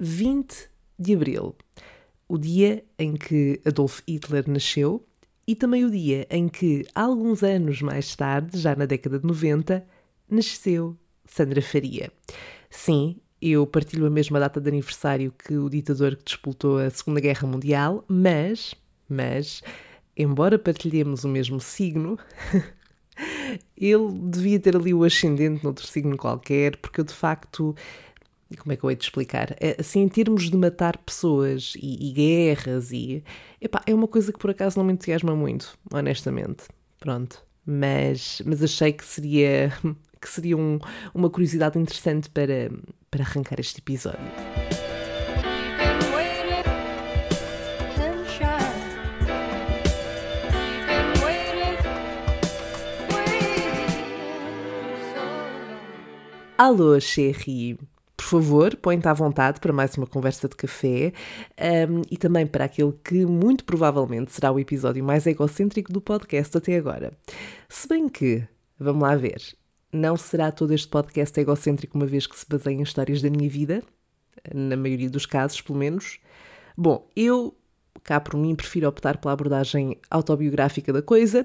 20 de abril, o dia em que Adolf Hitler nasceu e também o dia em que, alguns anos mais tarde, já na década de 90, nasceu Sandra Faria. Sim, eu partilho a mesma data de aniversário que o ditador que disputou a Segunda Guerra Mundial, mas, mas, embora partilhemos o mesmo signo, ele devia ter ali o ascendente noutro signo qualquer, porque eu de facto como é que eu hei de explicar? É, assim, em termos de matar pessoas e, e guerras e. Epá, é uma coisa que por acaso não me entusiasma muito, honestamente. Pronto. Mas, mas achei que seria, que seria um, uma curiosidade interessante para, para arrancar este episódio. Alô, Cherry! favor, põe-te à vontade para mais uma conversa de café um, e também para aquele que muito provavelmente será o episódio mais egocêntrico do podcast até agora. Se bem que, vamos lá ver, não será todo este podcast egocêntrico uma vez que se baseia em histórias da minha vida, na maioria dos casos, pelo menos. Bom, eu, cá por mim, prefiro optar pela abordagem autobiográfica da coisa.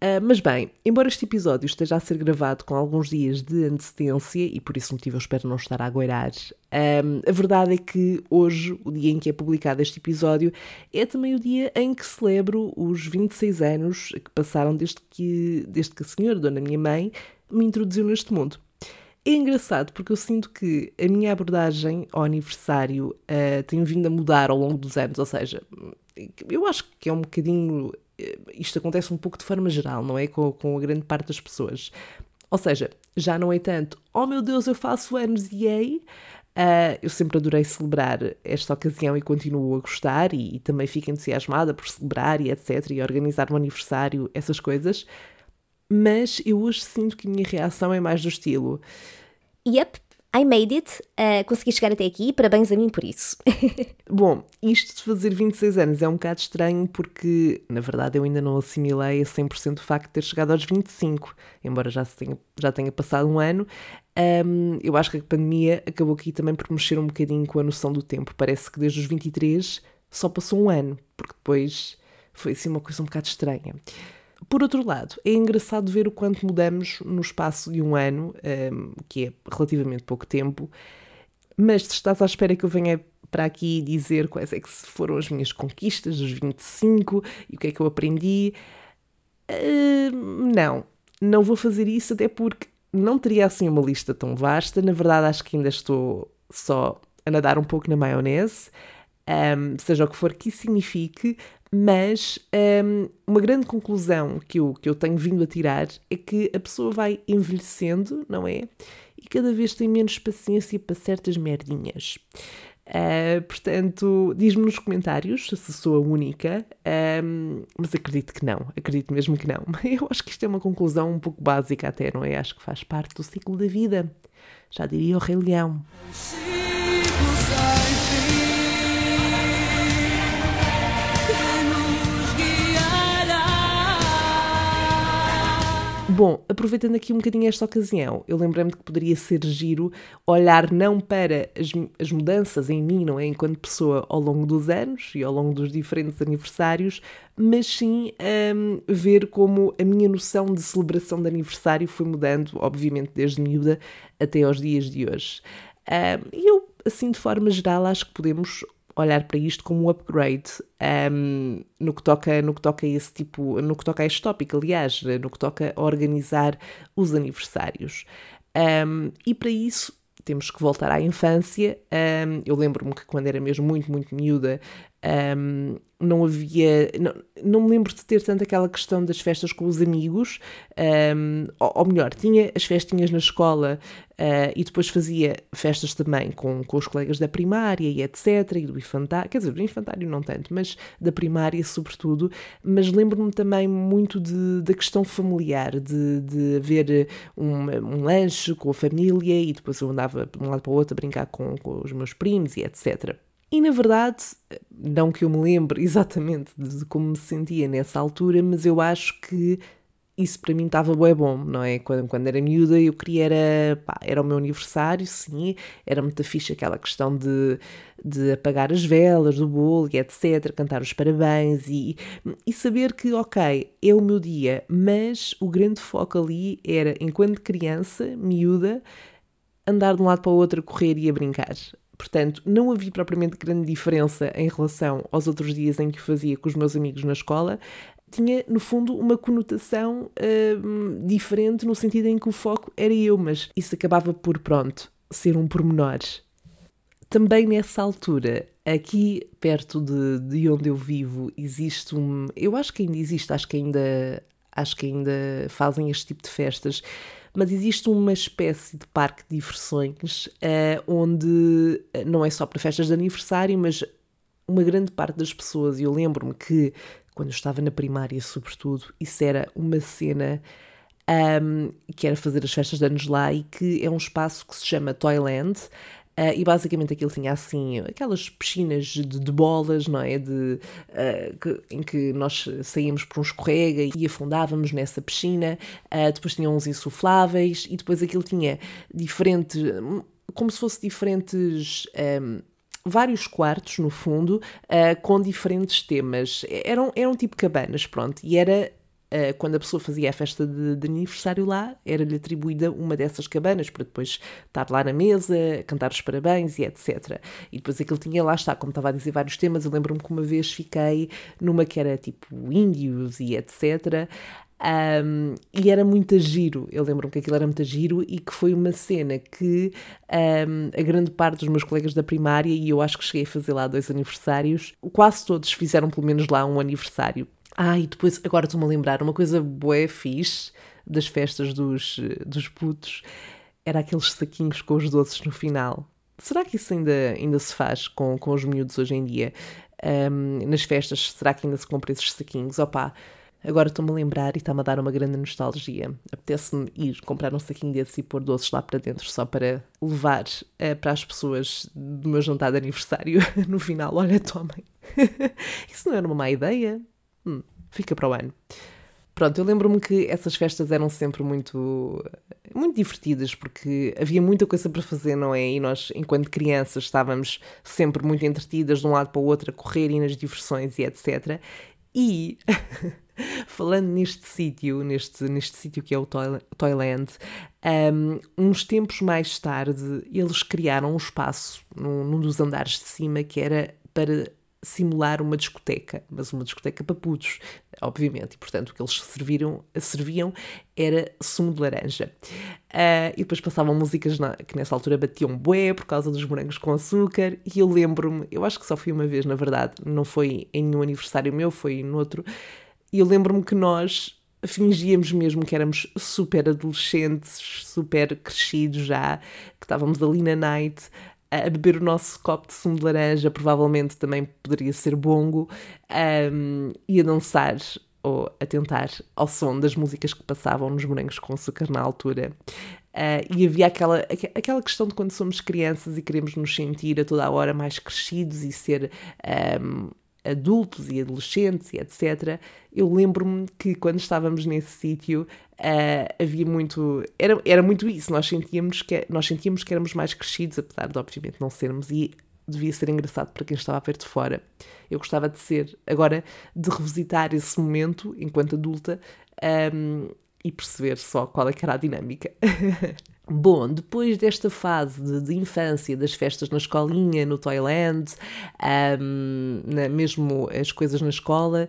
Uh, mas bem, embora este episódio esteja a ser gravado com alguns dias de antecedência, e por esse motivo eu espero não estar a agueirar, um, a verdade é que hoje, o dia em que é publicado este episódio, é também o dia em que celebro os 26 anos que passaram desde que, desde que a senhora, dona minha mãe, me introduziu neste mundo. É engraçado porque eu sinto que a minha abordagem ao aniversário uh, tem vindo a mudar ao longo dos anos, ou seja, eu acho que é um bocadinho isto acontece um pouco de forma geral, não é? Com, com a grande parte das pessoas. Ou seja, já não é tanto, oh meu Deus, eu faço anos e ei. Uh, eu sempre adorei celebrar esta ocasião e continuo a gostar e, e, também fico entusiasmada por celebrar e etc. e organizar um aniversário, essas coisas. Mas eu hoje sinto que a minha reação é mais do estilo. Yep, I made it, uh, consegui chegar até aqui, parabéns a mim por isso. Bom, isto de fazer 26 anos é um bocado estranho porque, na verdade, eu ainda não assimilei a 100% o facto de ter chegado aos 25, embora já tenha, já tenha passado um ano. Um, eu acho que a pandemia acabou aqui também por mexer um bocadinho com a noção do tempo. Parece que desde os 23 só passou um ano, porque depois foi assim uma coisa um bocado estranha. Por outro lado, é engraçado ver o quanto mudamos no espaço de um ano, um, que é relativamente pouco tempo, mas se estás à espera que eu venha para aqui dizer quais é que foram as minhas conquistas dos 25 e o que é que eu aprendi, uh, não, não vou fazer isso até porque não teria assim uma lista tão vasta. Na verdade, acho que ainda estou só a nadar um pouco na maionese. Um, seja o que for que isso signifique, mas um, uma grande conclusão que eu, que eu tenho vindo a tirar é que a pessoa vai envelhecendo, não é? E cada vez tem menos paciência para certas merdinhas. Uh, portanto, diz-me nos comentários se sou a única, um, mas acredito que não, acredito mesmo que não. Eu acho que isto é uma conclusão um pouco básica, até, não é? Acho que faz parte do ciclo da vida. Já diria o Rei Leão. Bom, aproveitando aqui um bocadinho esta ocasião, eu lembrei-me que poderia ser giro olhar não para as, as mudanças em mim, não é? Enquanto pessoa ao longo dos anos e ao longo dos diferentes aniversários, mas sim um, ver como a minha noção de celebração de aniversário foi mudando, obviamente, desde miúda até aos dias de hoje. E um, eu, assim, de forma geral, acho que podemos olhar para isto como um upgrade um, no, que toca, no que toca a esse tipo, no que toca a este tópico, aliás, no que toca a organizar os aniversários. Um, e para isso temos que voltar à infância. Um, eu lembro-me que quando era mesmo muito, muito miúda, um, não havia. Não, não me lembro de ter tanto aquela questão das festas com os amigos, um, ou, ou, melhor, tinha as festinhas na escola uh, e depois fazia festas também com, com os colegas da primária e etc. E do infantário, quer dizer, do infantário não tanto, mas da primária sobretudo. Mas lembro-me também muito de, da questão familiar, de, de haver um, um lanche com a família e depois eu andava de um lado para o outro a brincar com, com os meus primos e etc. E na verdade, não que eu me lembre exatamente de como me sentia nessa altura, mas eu acho que isso para mim estava bué bom, não é? Quando, quando era miúda eu queria era, pá, era o meu aniversário, sim, era muito fixe aquela questão de, de apagar as velas do bolo e etc, cantar os parabéns e, e saber que, ok, é o meu dia, mas o grande foco ali era, enquanto criança, miúda, andar de um lado para o outro a correr e a brincar. Portanto, não havia propriamente grande diferença em relação aos outros dias em que fazia com os meus amigos na escola, tinha, no fundo, uma conotação uh, diferente no sentido em que o foco era eu, mas isso acabava por, pronto, ser um pormenor. Também nessa altura, aqui perto de, de onde eu vivo, existe um. Eu acho que ainda existe, acho que ainda, acho que ainda fazem este tipo de festas, mas existe uma espécie de parque de diversões uh, onde não é só para festas de aniversário, mas uma grande parte das pessoas, e eu lembro-me que quando eu estava na primária, sobretudo, isso era uma cena um, que era fazer as festas de anos lá e que é um espaço que se chama Toyland. Uh, e basicamente aquilo tinha assim aquelas piscinas de, de bolas, não é? De, uh, que, em que nós saíamos por um escorrega e afundávamos nessa piscina. Uh, depois tinha uns insufláveis e depois aquilo tinha diferentes, como se fosse diferentes. Um, vários quartos, no fundo, uh, com diferentes temas. Eram, eram tipo cabanas, pronto. E era Uh, quando a pessoa fazia a festa de, de aniversário lá, era-lhe atribuída uma dessas cabanas para depois estar lá na mesa, cantar os parabéns e etc. E depois aquilo tinha lá está, como estava a dizer, vários temas. Eu lembro-me que uma vez fiquei numa que era tipo índios e etc. Um, e era muito giro, eu lembro-me que aquilo era muito giro e que foi uma cena que um, a grande parte dos meus colegas da primária, e eu acho que cheguei a fazer lá dois aniversários, quase todos fizeram pelo menos lá um aniversário. Ah, e depois, agora estou-me a lembrar, uma coisa boa fixe das festas dos, dos putos era aqueles saquinhos com os doces no final. Será que isso ainda, ainda se faz com, com os miúdos hoje em dia? Um, nas festas, será que ainda se compra esses saquinhos? Opá, Agora estou-me a lembrar e está-me a dar uma grande nostalgia. Apetece-me ir comprar um saquinho desses e pôr doces lá para dentro só para levar uh, para as pessoas do meu jantar de aniversário no final. Olha, tomem. Isso não era uma má ideia? Hum, fica para o ano. Pronto, eu lembro-me que essas festas eram sempre muito, muito divertidas porque havia muita coisa para fazer, não é? E nós, enquanto crianças, estávamos sempre muito entretidas de um lado para o outro a correr e nas diversões e etc. E falando neste sítio, neste, neste sítio que é o Toyland, um, uns tempos mais tarde eles criaram um espaço num, num dos andares de cima que era para simular uma discoteca, mas uma discoteca para putos, obviamente, e portanto o que eles serviram, serviam era sumo de laranja. Uh, e depois passavam músicas na, que nessa altura batiam bué por causa dos morangos com açúcar, e eu lembro-me, eu acho que só fui uma vez, na verdade, não foi em nenhum aniversário meu, foi no outro, e eu lembro-me que nós fingíamos mesmo que éramos super adolescentes, super crescidos já, que estávamos ali na night a beber o nosso copo de sumo de laranja, provavelmente também poderia ser bongo, um, e a dançar ou a tentar ao som das músicas que passavam nos morangos com açúcar na altura. Uh, e havia aquela, aquela questão de quando somos crianças e queremos nos sentir a toda a hora mais crescidos e ser um, adultos e adolescentes e etc. Eu lembro-me que quando estávamos nesse sítio uh, havia muito. Era, era muito isso, nós sentíamos, que, nós sentíamos que éramos mais crescidos, apesar de obviamente não sermos, e devia ser engraçado para quem estava a ver de fora. Eu gostava de ser, agora, de revisitar esse momento enquanto adulta um, e perceber só qual é que era a dinâmica. Bom, depois desta fase de, de, infância, das festas na escolinha, no Toyland, um, na, mesmo as coisas na escola,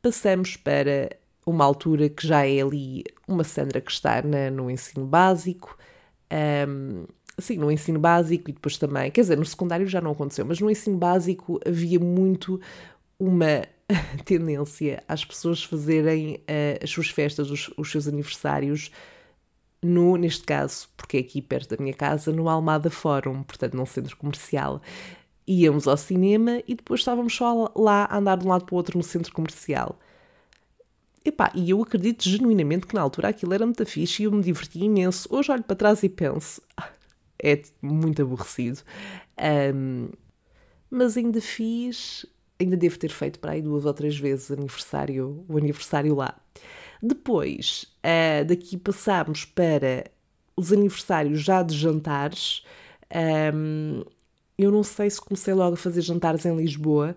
passamos para uma altura que já é ali uma Sandra que está na, no ensino básico, um, sim, no ensino básico e depois também, quer dizer, no secundário já não aconteceu, mas no ensino básico havia muito uma tendência às pessoas fazerem uh, as suas festas, os, os seus aniversários no, neste caso, porque é aqui perto da minha casa, no Almada Fórum, portanto num centro comercial. Íamos ao cinema e depois estávamos só lá a andar de um lado para o outro no centro comercial. Epá, e eu acredito genuinamente que na altura aquilo era muito fixe e eu me diverti imenso. Hoje olho para trás e penso, ah, é muito aborrecido. Um, mas ainda fiz, ainda devo ter feito para aí duas ou três vezes aniversário, o aniversário lá. Depois, uh, daqui passámos para os aniversários já de jantares. Um, eu não sei se comecei logo a fazer jantares em Lisboa.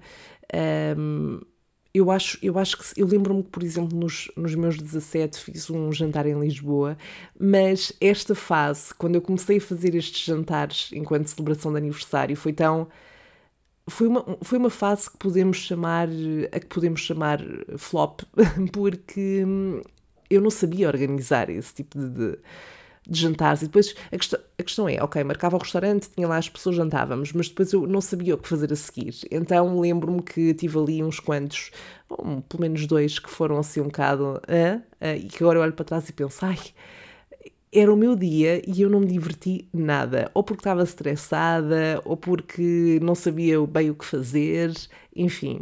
Um, eu acho, eu acho que eu lembro-me que, por exemplo, nos, nos meus 17 fiz um jantar em Lisboa, mas esta fase, quando eu comecei a fazer estes jantares enquanto celebração de aniversário, foi tão foi uma, foi uma fase que podemos chamar a que podemos chamar flop, porque eu não sabia organizar esse tipo de, de de jantares. E depois a questão, a questão é, ok, marcava o restaurante, tinha lá as pessoas, jantávamos, mas depois eu não sabia o que fazer a seguir. Então lembro-me que tive ali uns quantos, um, pelo menos dois, que foram assim um bocado. E que agora eu olho para trás e penso, ai. Era o meu dia e eu não me diverti nada. Ou porque estava estressada, ou porque não sabia bem o que fazer, enfim.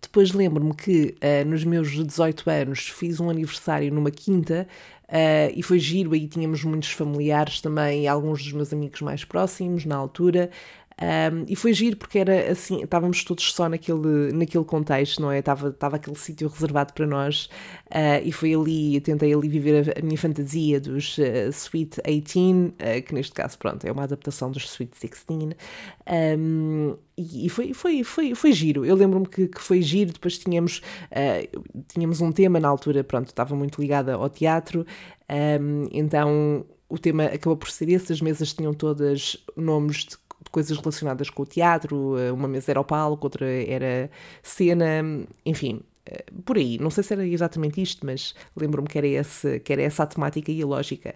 Depois lembro-me que uh, nos meus 18 anos fiz um aniversário numa quinta Uh, e foi giro, aí tínhamos muitos familiares também, alguns dos meus amigos mais próximos na altura. Um, e foi giro porque era assim, estávamos todos só naquele, naquele contexto, não é? Estava, estava aquele sítio reservado para nós uh, e foi ali, tentei ali viver a, a minha fantasia dos uh, Sweet 18, uh, que neste caso, pronto, é uma adaptação dos Sweet 16. Um, e, foi, foi, foi, foi giro. Eu lembro-me que, que foi giro. Depois tínhamos, tínhamos um tema na altura, pronto, estava muito ligada ao teatro, um, então o tema acabou por ser esse. As mesas tinham todas nomes de de coisas relacionadas com o teatro, eh, uma mesa era o palco, outra era cena, enfim, eh, por aí. Não sei se era exatamente isto, mas lembro-me que, era que era essa a temática e a lógica.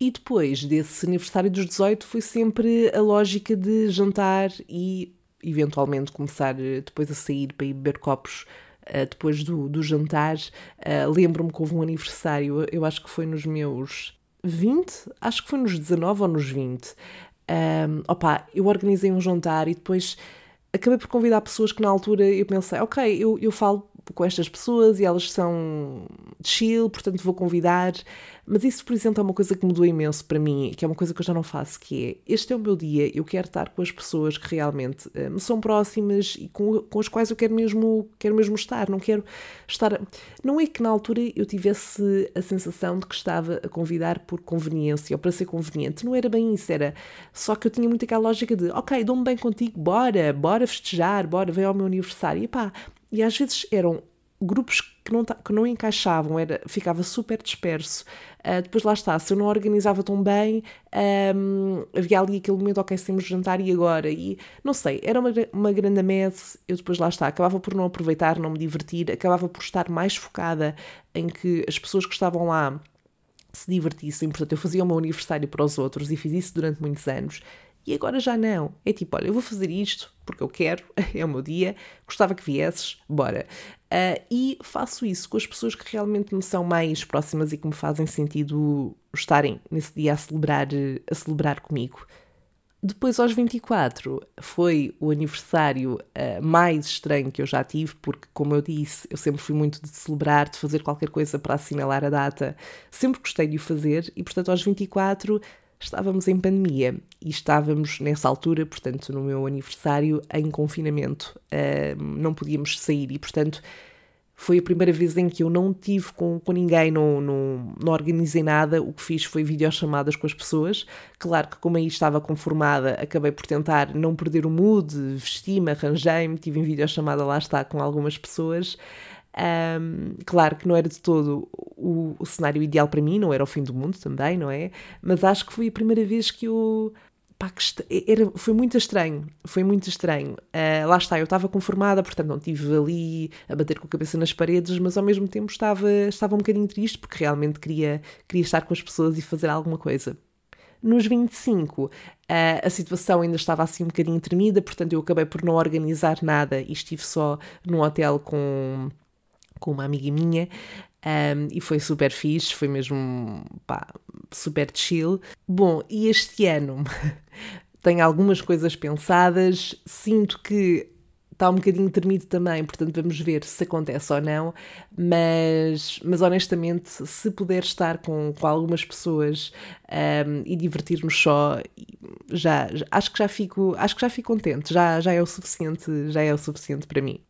E depois desse aniversário dos 18 foi sempre a lógica de jantar e eventualmente começar eh, depois a sair para ir beber copos uh, depois do, do jantar. Uh, lembro-me que houve um aniversário, eu acho que foi nos meus 20, acho que foi nos 19 ou nos 20, um, opa, eu organizei um jantar e depois acabei por convidar pessoas que na altura eu pensei, ok, eu, eu falo com estas pessoas e elas são chill, portanto vou convidar. Mas isso, por exemplo, é uma coisa que mudou imenso para mim, que é uma coisa que eu já não faço, que é, este é o meu dia, eu quero estar com as pessoas que realmente uh, me são próximas e com, com as quais eu quero mesmo, quero mesmo estar, não quero estar... Não é que na altura eu tivesse a sensação de que estava a convidar por conveniência ou para ser conveniente, não era bem isso, era só que eu tinha muito aquela lógica de, ok, dou-me bem contigo, bora, bora festejar, bora, vem ao meu aniversário, e pá, e às vezes eram grupos que não, que não encaixavam, era, ficava super disperso. Uh, depois lá está, se eu não organizava tão bem, um, havia ali aquele momento, ok, temos jantar e agora? E não sei, era uma, uma grande messe, eu depois lá está, acabava por não aproveitar, não me divertir, acabava por estar mais focada em que as pessoas que estavam lá se divertissem, portanto eu fazia o meu aniversário para os outros e fiz isso durante muitos anos e agora já não. É tipo, olha, eu vou fazer isto porque eu quero, é o meu dia, gostava que viesses, bora. Uh, e faço isso com as pessoas que realmente me são mais próximas e que me fazem sentido estarem nesse dia a celebrar, a celebrar comigo. Depois, aos 24, foi o aniversário uh, mais estranho que eu já tive, porque, como eu disse, eu sempre fui muito de celebrar, de fazer qualquer coisa para assinalar a data. Sempre gostei de o fazer e, portanto, aos 24 estávamos em pandemia e estávamos nessa altura, portanto, no meu aniversário, em confinamento. Uh, não podíamos sair e, portanto, foi a primeira vez em que eu não tive com, com ninguém, não, não, não organizei nada. O que fiz foi videochamadas com as pessoas. Claro que, como aí estava conformada, acabei por tentar não perder o mood, vesti-me, arranjei-me, tive em videochamada, lá está, com algumas pessoas. Um, claro que não era de todo o, o, cenário ideal para mim, não era o fim do mundo também, não é? Mas acho que foi a primeira vez que eu. Pá, que era, foi muito estranho, foi muito estranho. Uh, lá está, eu estava conformada, portanto não estive ali a bater com a cabeça nas paredes, mas ao mesmo tempo estava, estava um bocadinho triste porque realmente queria, queria estar com as pessoas e fazer alguma coisa. Nos 25, uh, a situação ainda estava assim um bocadinho tremida, portanto eu acabei por não organizar nada e estive só num hotel com com uma amiga minha um, e foi super fixe, foi mesmo pá, super chill. Bom, e este ano tenho algumas coisas pensadas, sinto que está um bocadinho termido também, portanto vamos ver se acontece ou não, mas, mas honestamente, se puder estar com, com algumas pessoas um, e divertir-nos só, já, já, acho que já fico, acho que já fico contente, já, já é o suficiente, já é o suficiente para mim.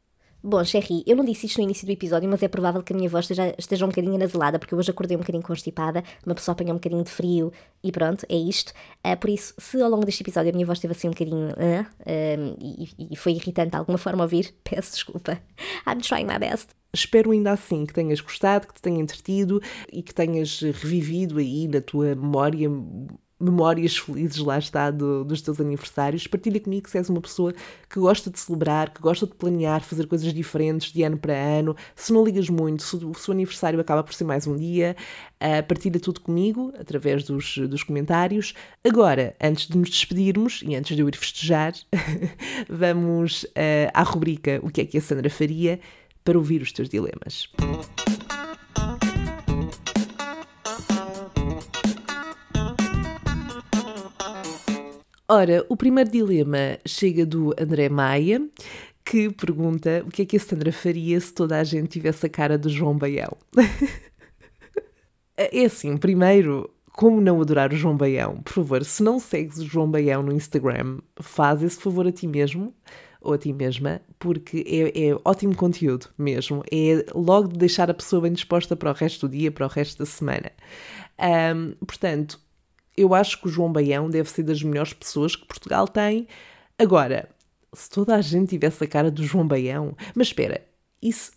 Bom, Sherry, eu não disse isto no início do episódio, mas é provável que a minha voz esteja, esteja um bocadinho anasalada, porque hoje acordei um bocadinho constipada, uma pessoa apanhou um bocadinho de frio e pronto, é isto. Uh, por isso, se ao longo deste episódio a minha voz esteve assim um bocadinho uh, e, e, foi irritante de alguma forma ouvir, peço desculpa. I'm trying my best. Espero ainda assim que tenhas gostado, que te tenha entretido e que tenhas revivido aí na tua memória memórias felizes, lá está, do, dos teus aniversários. Partilha comigo se és uma pessoa que gosta de celebrar, que gosta de planear, fazer coisas diferentes de ano para ano. Se não ligas muito, se o seu aniversário acaba por ser mais um dia, uh, partilha tudo comigo através dos, dos comentários. Agora, antes de nos despedirmos e antes de eu ir festejar, vamos uh, à rubrica O que é que a Sandra faria para ouvir os teus dilemas. Ora, o primeiro dilema chega do André Maia, que pergunta o que é que a Sandra faria se toda a gente tivesse a cara do João Baião. é assim, primeiro, como não adorar o João Baião? Por favor, se não segues o João Baião no Instagram, faz esse favor a ti mesmo ou a ti mesma, porque é, é, ótimo conteúdo mesmo. É logo de deixar a pessoa bem disposta para o resto do dia, para o resto da semana. Um, portanto, eu acho que o João Baião deve ser das melhores pessoas que Portugal tem. Agora, se toda a gente tivesse a cara do João Baião, mas espera, isso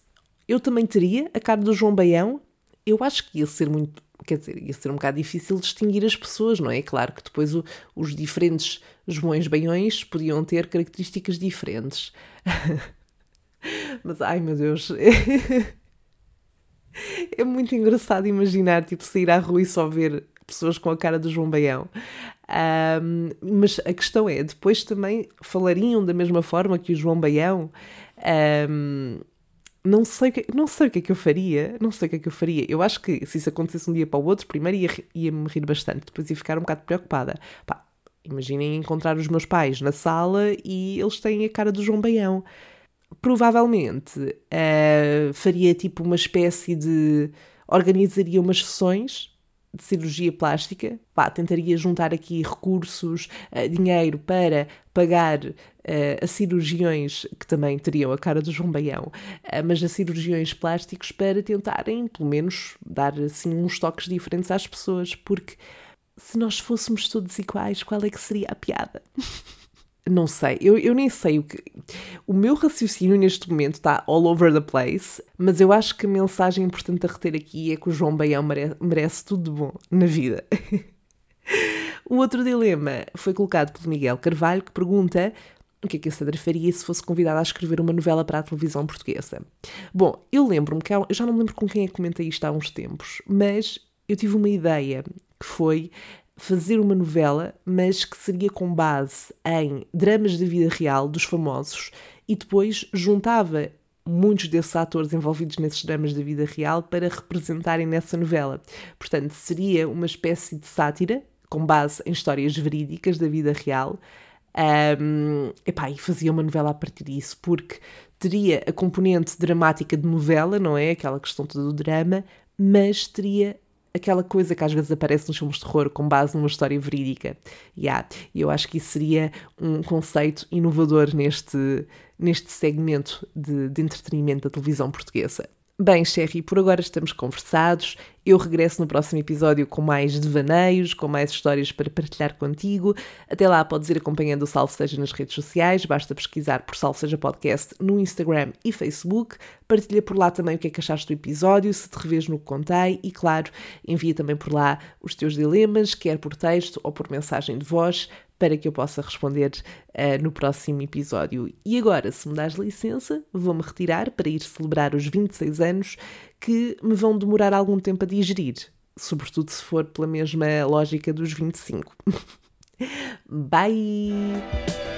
eu também teria a cara do João Baião? Eu acho que ia ser muito, quer dizer, ia ser um bocado difícil distinguir as pessoas, não é? Claro que depois o, os diferentes Joões Baiões podiam ter características diferentes. mas ai meu Deus. é muito engraçado imaginar, tipo, sair à rua e só ver pessoas com a cara do João Baião. Um, mas a questão é, depois também falariam da mesma forma que o João Baião. Um, não sei, não sei o que é que eu faria, não sei o que é que eu faria. Eu acho que se isso acontecesse um dia para o outro, primeiro ia, ia me rir bastante, depois ia ficar um bocado preocupada. Pá, imaginem encontrar os meus pais na sala e eles têm a cara do João Baião. Provavelmente uh, faria tipo uma espécie de. organizaria umas sessões de cirurgia plástica, pá, tentaria juntar aqui recursos, uh, dinheiro para pagar uh, a cirurgiões que também teriam a cara do João Baião, uh, mas a cirurgiões plásticos para tentarem, pelo menos, dar assim uns toques diferentes às pessoas, porque se nós fôssemos todos iguais, qual é que seria a piada? Não sei, eu, eu nem sei o que. O meu raciocínio neste momento está all over the place, mas eu acho que a mensagem importante a reter aqui é que o João Baião merece, tudo de bom na vida. o outro dilema foi colocado pelo Miguel Carvalho, que pergunta o que é que a Sandra faria se fosse convidada a escrever uma novela para a televisão portuguesa. Bom, eu lembro-me que eu já não me lembro com quem é que comentei isto há uns tempos, mas eu tive uma ideia que foi fazer uma novela, mas que seria com base em dramas da vida real dos famosos e depois juntava muitos desses atores envolvidos nesses dramas da vida real para representarem nessa novela. Portanto, seria uma espécie de sátira com base em histórias verídicas da vida real. Um, epá, e fazia uma novela a partir disso, porque teria a componente dramática de novela, não é? Aquela questão toda do drama, mas teria aquela coisa que às vezes aparece nos filmes de terror com base numa história verídica. Yeah. E eu acho que isso seria um conceito inovador neste, neste segmento de, de entretenimento da televisão portuguesa. Bem, Sherry, por agora estamos conversados. Eu regresso no próximo episódio com mais devaneios, com mais histórias para partilhar contigo. Até lá, podes ir acompanhando o Salve Seja nas redes sociais, basta pesquisar por Salve Seja Podcast no Instagram e Facebook. Partilha por lá também o que é que achaste do episódio, se te revês no que contei e, claro, envia também por lá os teus dilemas, quer por texto ou por mensagem de voz para que eu possa responder uh, no próximo episódio. E agora, se me dás licença, vou-me retirar para ir celebrar os 26 anos que me vão demorar algum tempo a digerir, sobretudo se for pela mesma lógica dos 25. Bye!